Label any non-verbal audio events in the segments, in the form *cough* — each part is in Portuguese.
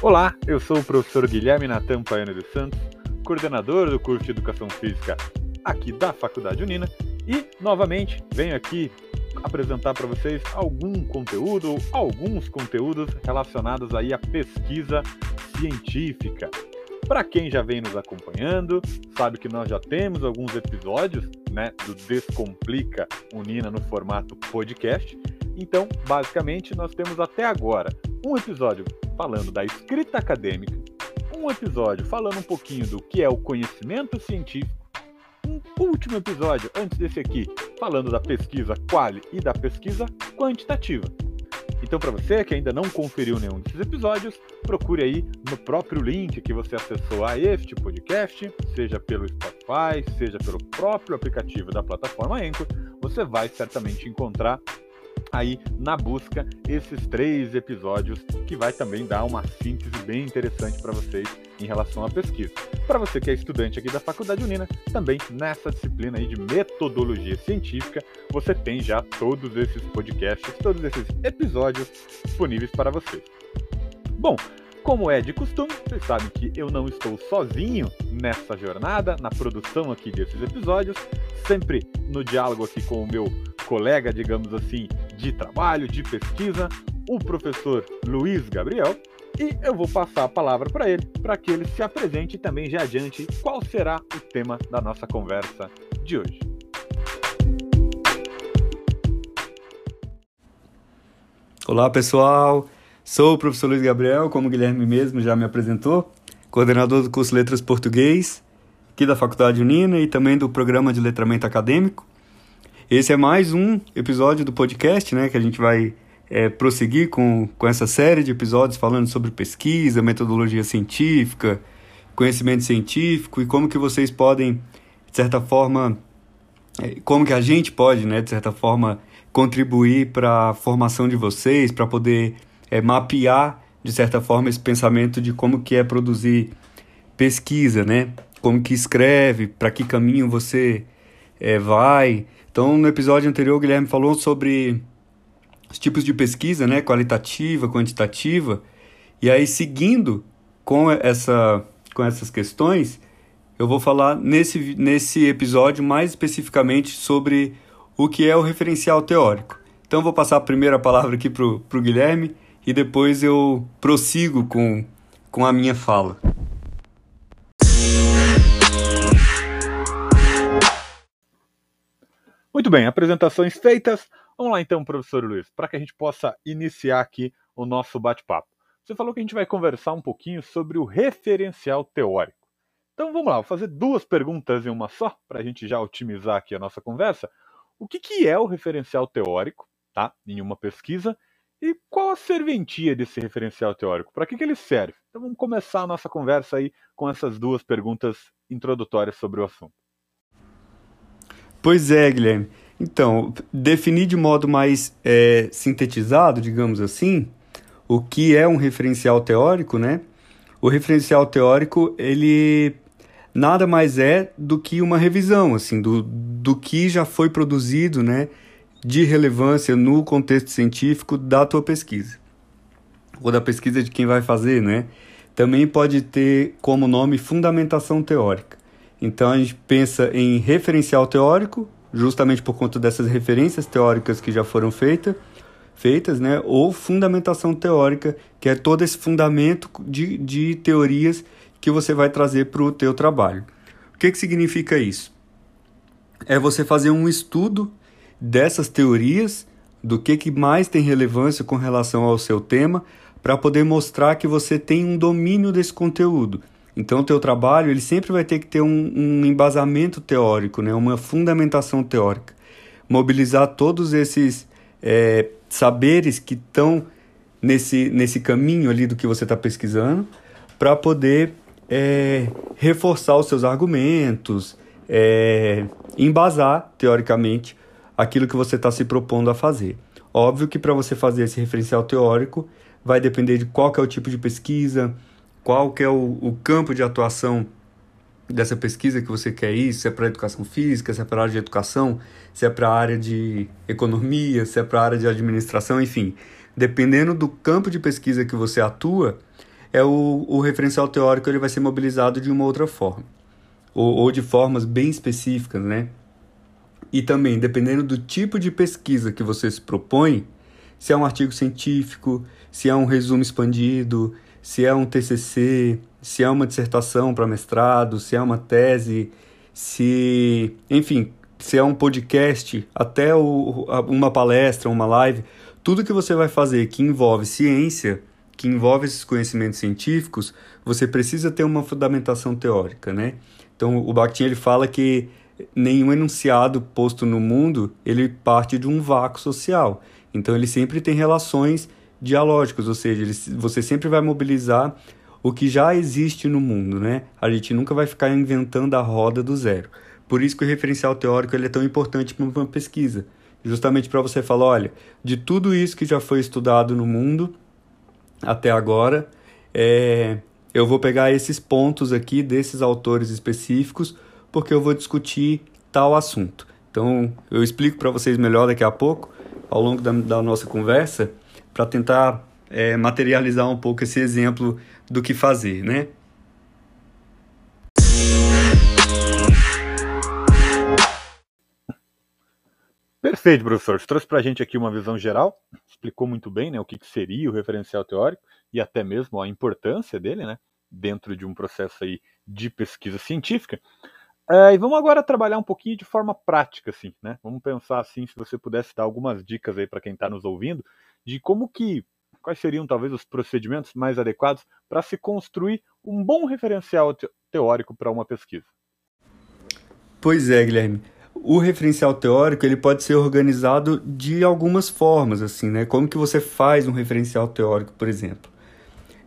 Olá, eu sou o professor Guilherme Natan Paiano dos Santos, coordenador do curso de Educação Física aqui da Faculdade Unina e, novamente, venho aqui apresentar para vocês algum conteúdo, alguns conteúdos relacionados aí à pesquisa científica. Para quem já vem nos acompanhando, sabe que nós já temos alguns episódios né, do Descomplica Unina no formato podcast. Então, basicamente, nós temos até agora um episódio falando da escrita acadêmica, um episódio falando um pouquinho do que é o conhecimento científico, um último episódio antes desse aqui falando da pesquisa quali e da pesquisa quantitativa. Então, para você que ainda não conferiu nenhum desses episódios, procure aí no próprio link que você acessou a este podcast, seja pelo Spotify, seja pelo próprio aplicativo da plataforma Anchor, você vai certamente encontrar aí na busca esses três episódios que vai também dar uma síntese bem interessante para vocês em relação à pesquisa. Para você que é estudante aqui da Faculdade Unina, também nessa disciplina aí de metodologia científica, você tem já todos esses podcasts, todos esses episódios disponíveis para vocês. Bom, como é de costume, vocês sabem que eu não estou sozinho nessa jornada, na produção aqui desses episódios, sempre no diálogo aqui com o meu colega, digamos assim, de trabalho, de pesquisa, o professor Luiz Gabriel, e eu vou passar a palavra para ele, para que ele se apresente e também já adiante qual será o tema da nossa conversa de hoje. Olá pessoal, sou o professor Luiz Gabriel, como o Guilherme mesmo já me apresentou, coordenador do curso Letras Português, aqui da Faculdade Unina e também do programa de letramento acadêmico. Esse é mais um episódio do podcast, né, que a gente vai é, prosseguir com, com essa série de episódios falando sobre pesquisa, metodologia científica, conhecimento científico e como que vocês podem, de certa forma, é, como que a gente pode, né, de certa forma, contribuir para a formação de vocês, para poder é, mapear, de certa forma, esse pensamento de como que é produzir pesquisa, né? Como que escreve, para que caminho você é, vai, então, no episódio anterior, o Guilherme falou sobre os tipos de pesquisa, né, qualitativa, quantitativa, e aí seguindo com essa com essas questões, eu vou falar nesse nesse episódio mais especificamente sobre o que é o referencial teórico. Então, vou passar a primeira palavra aqui para o Guilherme e depois eu prossigo com, com a minha fala. Muito bem, apresentações feitas. Vamos lá então, professor Luiz, para que a gente possa iniciar aqui o nosso bate-papo. Você falou que a gente vai conversar um pouquinho sobre o referencial teórico. Então vamos lá, vou fazer duas perguntas em uma só, para a gente já otimizar aqui a nossa conversa. O que, que é o referencial teórico, tá? Em uma pesquisa, e qual a serventia desse referencial teórico? Para que, que ele serve? Então vamos começar a nossa conversa aí com essas duas perguntas introdutórias sobre o assunto. Pois é, Guilherme. Então, definir de modo mais é, sintetizado, digamos assim, o que é um referencial teórico, né? O referencial teórico, ele nada mais é do que uma revisão, assim, do, do que já foi produzido, né, de relevância no contexto científico da tua pesquisa. Ou da pesquisa de quem vai fazer, né? Também pode ter como nome fundamentação teórica. Então a gente pensa em referencial teórico, justamente por conta dessas referências teóricas que já foram feita, feitas, né? ou fundamentação teórica, que é todo esse fundamento de, de teorias que você vai trazer para o teu trabalho. O que, que significa isso? É você fazer um estudo dessas teorias, do que, que mais tem relevância com relação ao seu tema, para poder mostrar que você tem um domínio desse conteúdo. Então, o teu trabalho ele sempre vai ter que ter um, um embasamento teórico, né? uma fundamentação teórica. Mobilizar todos esses é, saberes que estão nesse, nesse caminho ali do que você está pesquisando para poder é, reforçar os seus argumentos, é, embasar, teoricamente, aquilo que você está se propondo a fazer. Óbvio que para você fazer esse referencial teórico vai depender de qual é o tipo de pesquisa, qual que é o, o campo de atuação dessa pesquisa que você quer ir, se é para educação física, se é para a área de educação, se é para a área de economia, se é para a área de administração, enfim. Dependendo do campo de pesquisa que você atua, é o, o referencial teórico ele vai ser mobilizado de uma outra forma, ou, ou de formas bem específicas, né? E também, dependendo do tipo de pesquisa que você se propõe, se é um artigo científico, se é um resumo expandido, se é um TCC, se é uma dissertação para mestrado, se é uma tese, se, enfim, se é um podcast, até o, uma palestra, uma live, tudo que você vai fazer que envolve ciência, que envolve esses conhecimentos científicos, você precisa ter uma fundamentação teórica, né? Então, o Bakhtin ele fala que nenhum enunciado posto no mundo, ele parte de um vácuo social. Então, ele sempre tem relações dialógicas, ou seja, ele, você sempre vai mobilizar o que já existe no mundo, né? A gente nunca vai ficar inventando a roda do zero. Por isso que o referencial teórico ele é tão importante para uma pesquisa. Justamente para você falar, olha, de tudo isso que já foi estudado no mundo até agora, é, eu vou pegar esses pontos aqui desses autores específicos, porque eu vou discutir tal assunto. Então, eu explico para vocês melhor daqui a pouco, ao longo da, da nossa conversa, para tentar é, materializar um pouco esse exemplo do que fazer, né? Perfeito, professor. Você trouxe para a gente aqui uma visão geral, explicou muito bem né, o que, seria o referencial teórico e até mesmo a importância dele né, dentro de um processo aí de pesquisa científica. É, e vamos agora trabalhar um pouquinho de forma prática, assim, né? Vamos pensar assim, se você pudesse dar algumas dicas aí para quem está nos ouvindo, de como que quais seriam talvez os procedimentos mais adequados para se construir um bom referencial teórico para uma pesquisa? Pois é, Guilherme. O referencial teórico ele pode ser organizado de algumas formas, assim, né? Como que você faz um referencial teórico, por exemplo?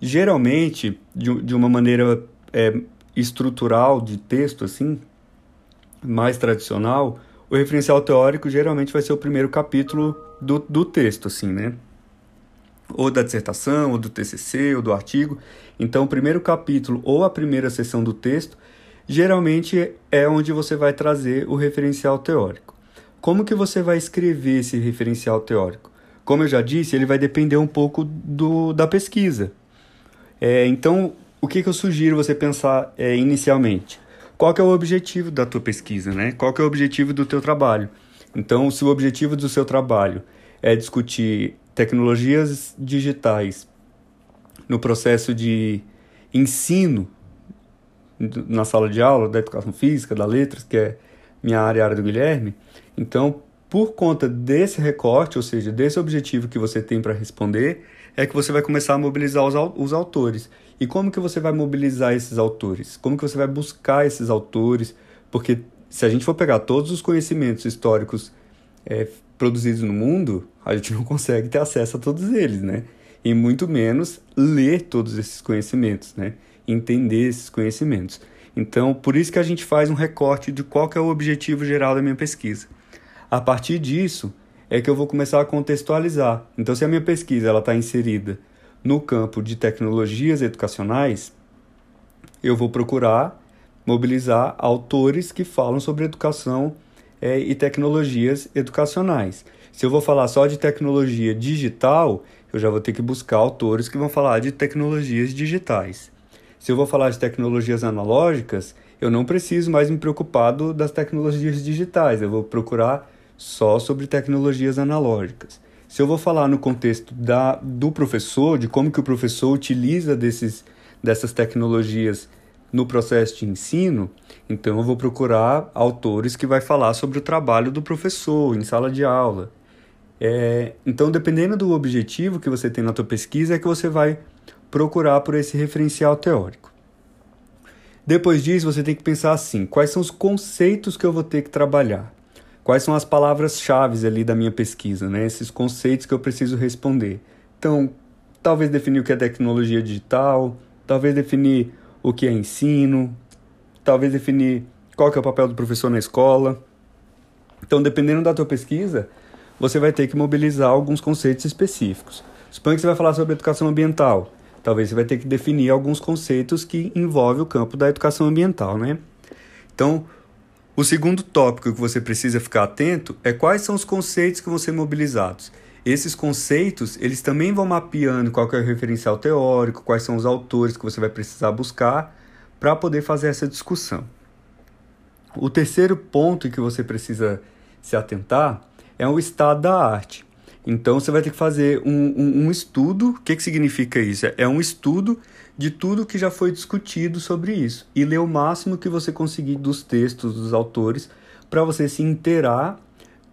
Geralmente, de, de uma maneira é, estrutural de texto, assim, mais tradicional, o referencial teórico geralmente vai ser o primeiro capítulo do, do texto, assim, né? Ou da dissertação, ou do TCC, ou do artigo. Então, o primeiro capítulo ou a primeira seção do texto geralmente é onde você vai trazer o referencial teórico. Como que você vai escrever esse referencial teórico? Como eu já disse, ele vai depender um pouco do, da pesquisa. É, então, o que, que eu sugiro você pensar é, inicialmente? Qual que é o objetivo da tua pesquisa, né? Qual que é o objetivo do teu trabalho? Então, se o objetivo do seu trabalho é discutir tecnologias digitais no processo de ensino na sala de aula da educação física, da letras, que é minha área, a área do Guilherme. Então, por conta desse recorte, ou seja, desse objetivo que você tem para responder, é que você vai começar a mobilizar os, os autores. E como que você vai mobilizar esses autores? Como que você vai buscar esses autores? Porque se a gente for pegar todos os conhecimentos históricos é, produzidos no mundo, a gente não consegue ter acesso a todos eles, né? E muito menos ler todos esses conhecimentos, né? Entender esses conhecimentos. Então, por isso que a gente faz um recorte de qual que é o objetivo geral da minha pesquisa. A partir disso, é que eu vou começar a contextualizar. Então, se a minha pesquisa ela está inserida no campo de tecnologias educacionais, eu vou procurar mobilizar autores que falam sobre educação é, e tecnologias educacionais. Se eu vou falar só de tecnologia digital, eu já vou ter que buscar autores que vão falar de tecnologias digitais. Se eu vou falar de tecnologias analógicas, eu não preciso mais me preocupar das tecnologias digitais, eu vou procurar só sobre tecnologias analógicas. Se eu vou falar no contexto da, do professor, de como que o professor utiliza desses, dessas tecnologias no processo de ensino, então eu vou procurar autores que vai falar sobre o trabalho do professor em sala de aula. É, então, dependendo do objetivo que você tem na tua pesquisa, é que você vai procurar por esse referencial teórico. Depois disso, você tem que pensar assim: quais são os conceitos que eu vou ter que trabalhar? Quais são as palavras-chave ali da minha pesquisa, né? Esses conceitos que eu preciso responder. Então, talvez definir o que é tecnologia digital, talvez definir o que é ensino, talvez definir qual que é o papel do professor na escola. Então, dependendo da tua pesquisa, você vai ter que mobilizar alguns conceitos específicos. Suponha que você vai falar sobre educação ambiental. Talvez você vai ter que definir alguns conceitos que envolvem o campo da educação ambiental, né? Então, o segundo tópico que você precisa ficar atento é quais são os conceitos que vão ser mobilizados. esses conceitos, eles também vão mapeando qual é o referencial teórico, quais são os autores que você vai precisar buscar para poder fazer essa discussão. O terceiro ponto que você precisa se atentar é o estado da arte. Então você vai ter que fazer um, um, um estudo. O que, que significa isso? É um estudo de tudo que já foi discutido sobre isso e ler o máximo que você conseguir dos textos dos autores para você se inteirar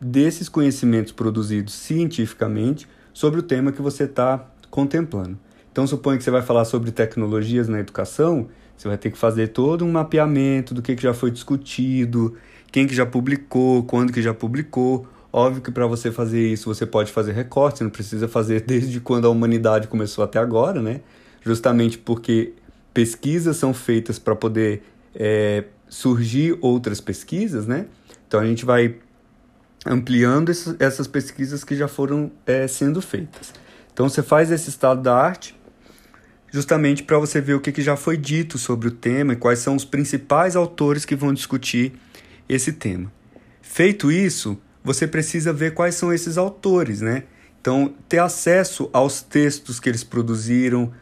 desses conhecimentos produzidos cientificamente sobre o tema que você está contemplando. Então, suponha que você vai falar sobre tecnologias na educação, você vai ter que fazer todo um mapeamento do que, que já foi discutido, quem que já publicou, quando que já publicou. Óbvio que para você fazer isso você pode fazer recorte, você não precisa fazer *laughs* desde quando a humanidade começou até agora, né? Justamente porque pesquisas são feitas para poder é, surgir outras pesquisas, né? Então a gente vai ampliando essas pesquisas que já foram é, sendo feitas. Então você faz esse estado da arte justamente para você ver o que, que já foi dito sobre o tema e quais são os principais autores que vão discutir esse tema. Feito isso, você precisa ver quais são esses autores, né? Então, ter acesso aos textos que eles produziram,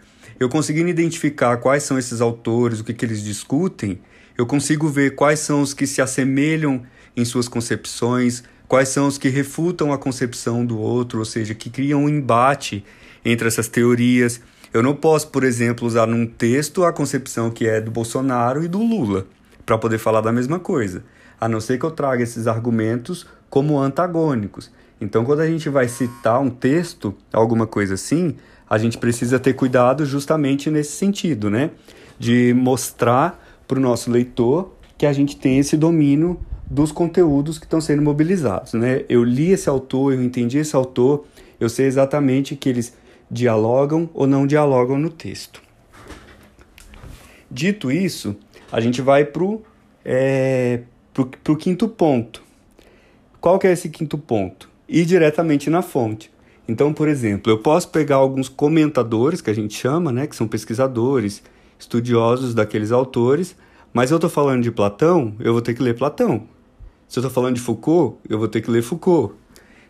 eu conseguindo identificar quais são esses autores, o que, que eles discutem, eu consigo ver quais são os que se assemelham em suas concepções, quais são os que refutam a concepção do outro, ou seja, que criam um embate entre essas teorias. Eu não posso, por exemplo, usar num texto a concepção que é do Bolsonaro e do Lula para poder falar da mesma coisa, a não ser que eu traga esses argumentos como antagônicos. Então, quando a gente vai citar um texto, alguma coisa assim, a gente precisa ter cuidado justamente nesse sentido, né? De mostrar para o nosso leitor que a gente tem esse domínio dos conteúdos que estão sendo mobilizados. Né? Eu li esse autor, eu entendi esse autor, eu sei exatamente que eles dialogam ou não dialogam no texto. Dito isso, a gente vai para o é, pro, pro quinto ponto. Qual que é esse quinto ponto? Ir diretamente na fonte. Então, por exemplo, eu posso pegar alguns comentadores, que a gente chama, né, que são pesquisadores, estudiosos daqueles autores, mas eu estou falando de Platão, eu vou ter que ler Platão. Se eu estou falando de Foucault, eu vou ter que ler Foucault.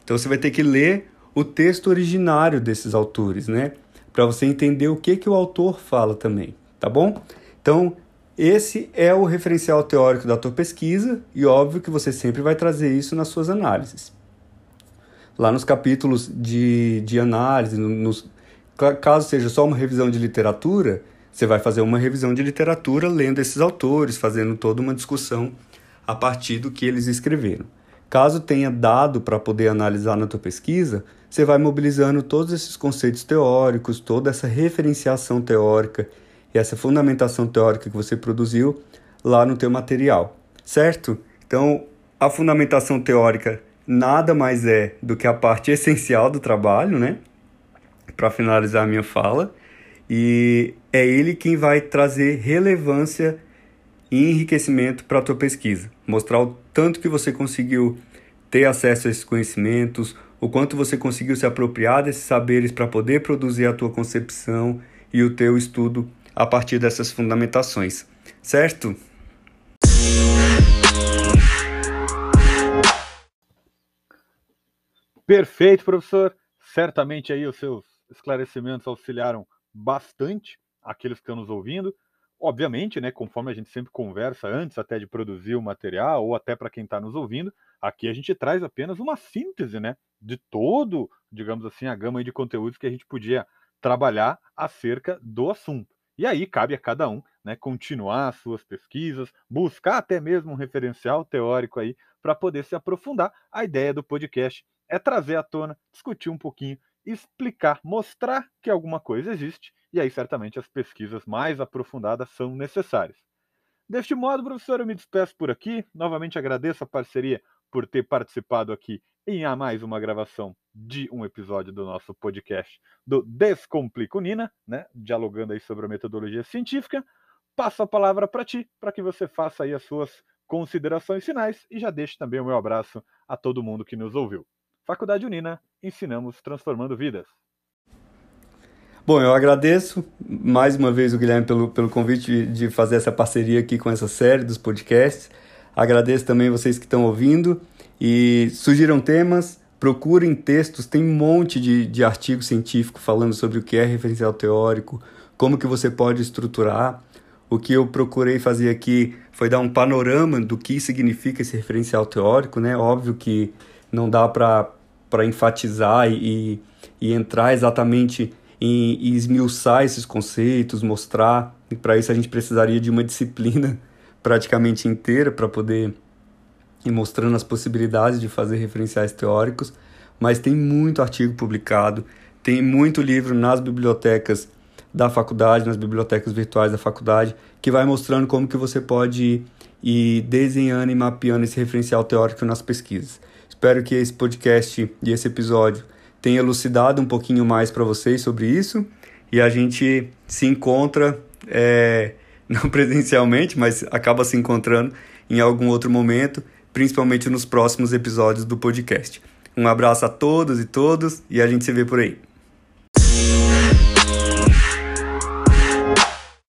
Então você vai ter que ler o texto originário desses autores, né? Para você entender o que, que o autor fala também, tá bom? Então, esse é o referencial teórico da tua pesquisa e óbvio que você sempre vai trazer isso nas suas análises. Lá nos capítulos de, de análise, nos, caso seja só uma revisão de literatura, você vai fazer uma revisão de literatura lendo esses autores, fazendo toda uma discussão a partir do que eles escreveram. Caso tenha dado para poder analisar na tua pesquisa, você vai mobilizando todos esses conceitos teóricos, toda essa referenciação teórica e essa fundamentação teórica que você produziu lá no teu material, certo? Então, a fundamentação teórica nada mais é do que a parte essencial do trabalho, né? Para finalizar a minha fala, e é ele quem vai trazer relevância e enriquecimento para a tua pesquisa, mostrar o tanto que você conseguiu ter acesso a esses conhecimentos, o quanto você conseguiu se apropriar desses saberes para poder produzir a tua concepção e o teu estudo a partir dessas fundamentações, certo? Perfeito, professor. Certamente aí os seus esclarecimentos auxiliaram bastante aqueles que estão nos ouvindo. Obviamente, né, conforme a gente sempre conversa antes até de produzir o material, ou até para quem está nos ouvindo, aqui a gente traz apenas uma síntese né, de todo, digamos assim, a gama de conteúdos que a gente podia trabalhar acerca do assunto. E aí cabe a cada um né, continuar as suas pesquisas, buscar até mesmo um referencial teórico aí para poder se aprofundar. A ideia do podcast é trazer à tona, discutir um pouquinho, explicar, mostrar que alguma coisa existe e aí certamente as pesquisas mais aprofundadas são necessárias. Deste modo, professor, eu me despeço por aqui. Novamente agradeço a parceria por ter participado aqui em a mais uma gravação de um episódio do nosso podcast do Descomplico Nina, né? Dialogando aí sobre a metodologia científica. Passo a palavra para ti, para que você faça aí as suas considerações finais e já deixe também o meu abraço a todo mundo que nos ouviu. Faculdade Unina, ensinamos transformando vidas. Bom, eu agradeço mais uma vez o Guilherme pelo, pelo convite de fazer essa parceria aqui com essa série dos podcasts. Agradeço também vocês que estão ouvindo e sugiram temas, procurem textos, tem um monte de, de artigo científico falando sobre o que é referencial teórico, como que você pode estruturar. O que eu procurei fazer aqui foi dar um panorama do que significa esse referencial teórico, né? Óbvio que não dá para enfatizar e, e entrar exatamente em, em esmiuçar esses conceitos, mostrar. E para isso a gente precisaria de uma disciplina *laughs* praticamente inteira para poder ir mostrando as possibilidades de fazer referenciais teóricos, mas tem muito artigo publicado, tem muito livro nas bibliotecas da faculdade, nas bibliotecas virtuais da faculdade, que vai mostrando como que você pode ir desenhando e mapeando esse referencial teórico nas pesquisas. Espero que esse podcast e esse episódio tenha elucidado um pouquinho mais para vocês sobre isso e a gente se encontra, é, *laughs* não presencialmente, mas acaba se encontrando em algum outro momento, principalmente nos próximos episódios do podcast. Um abraço a todos e todas e a gente se vê por aí.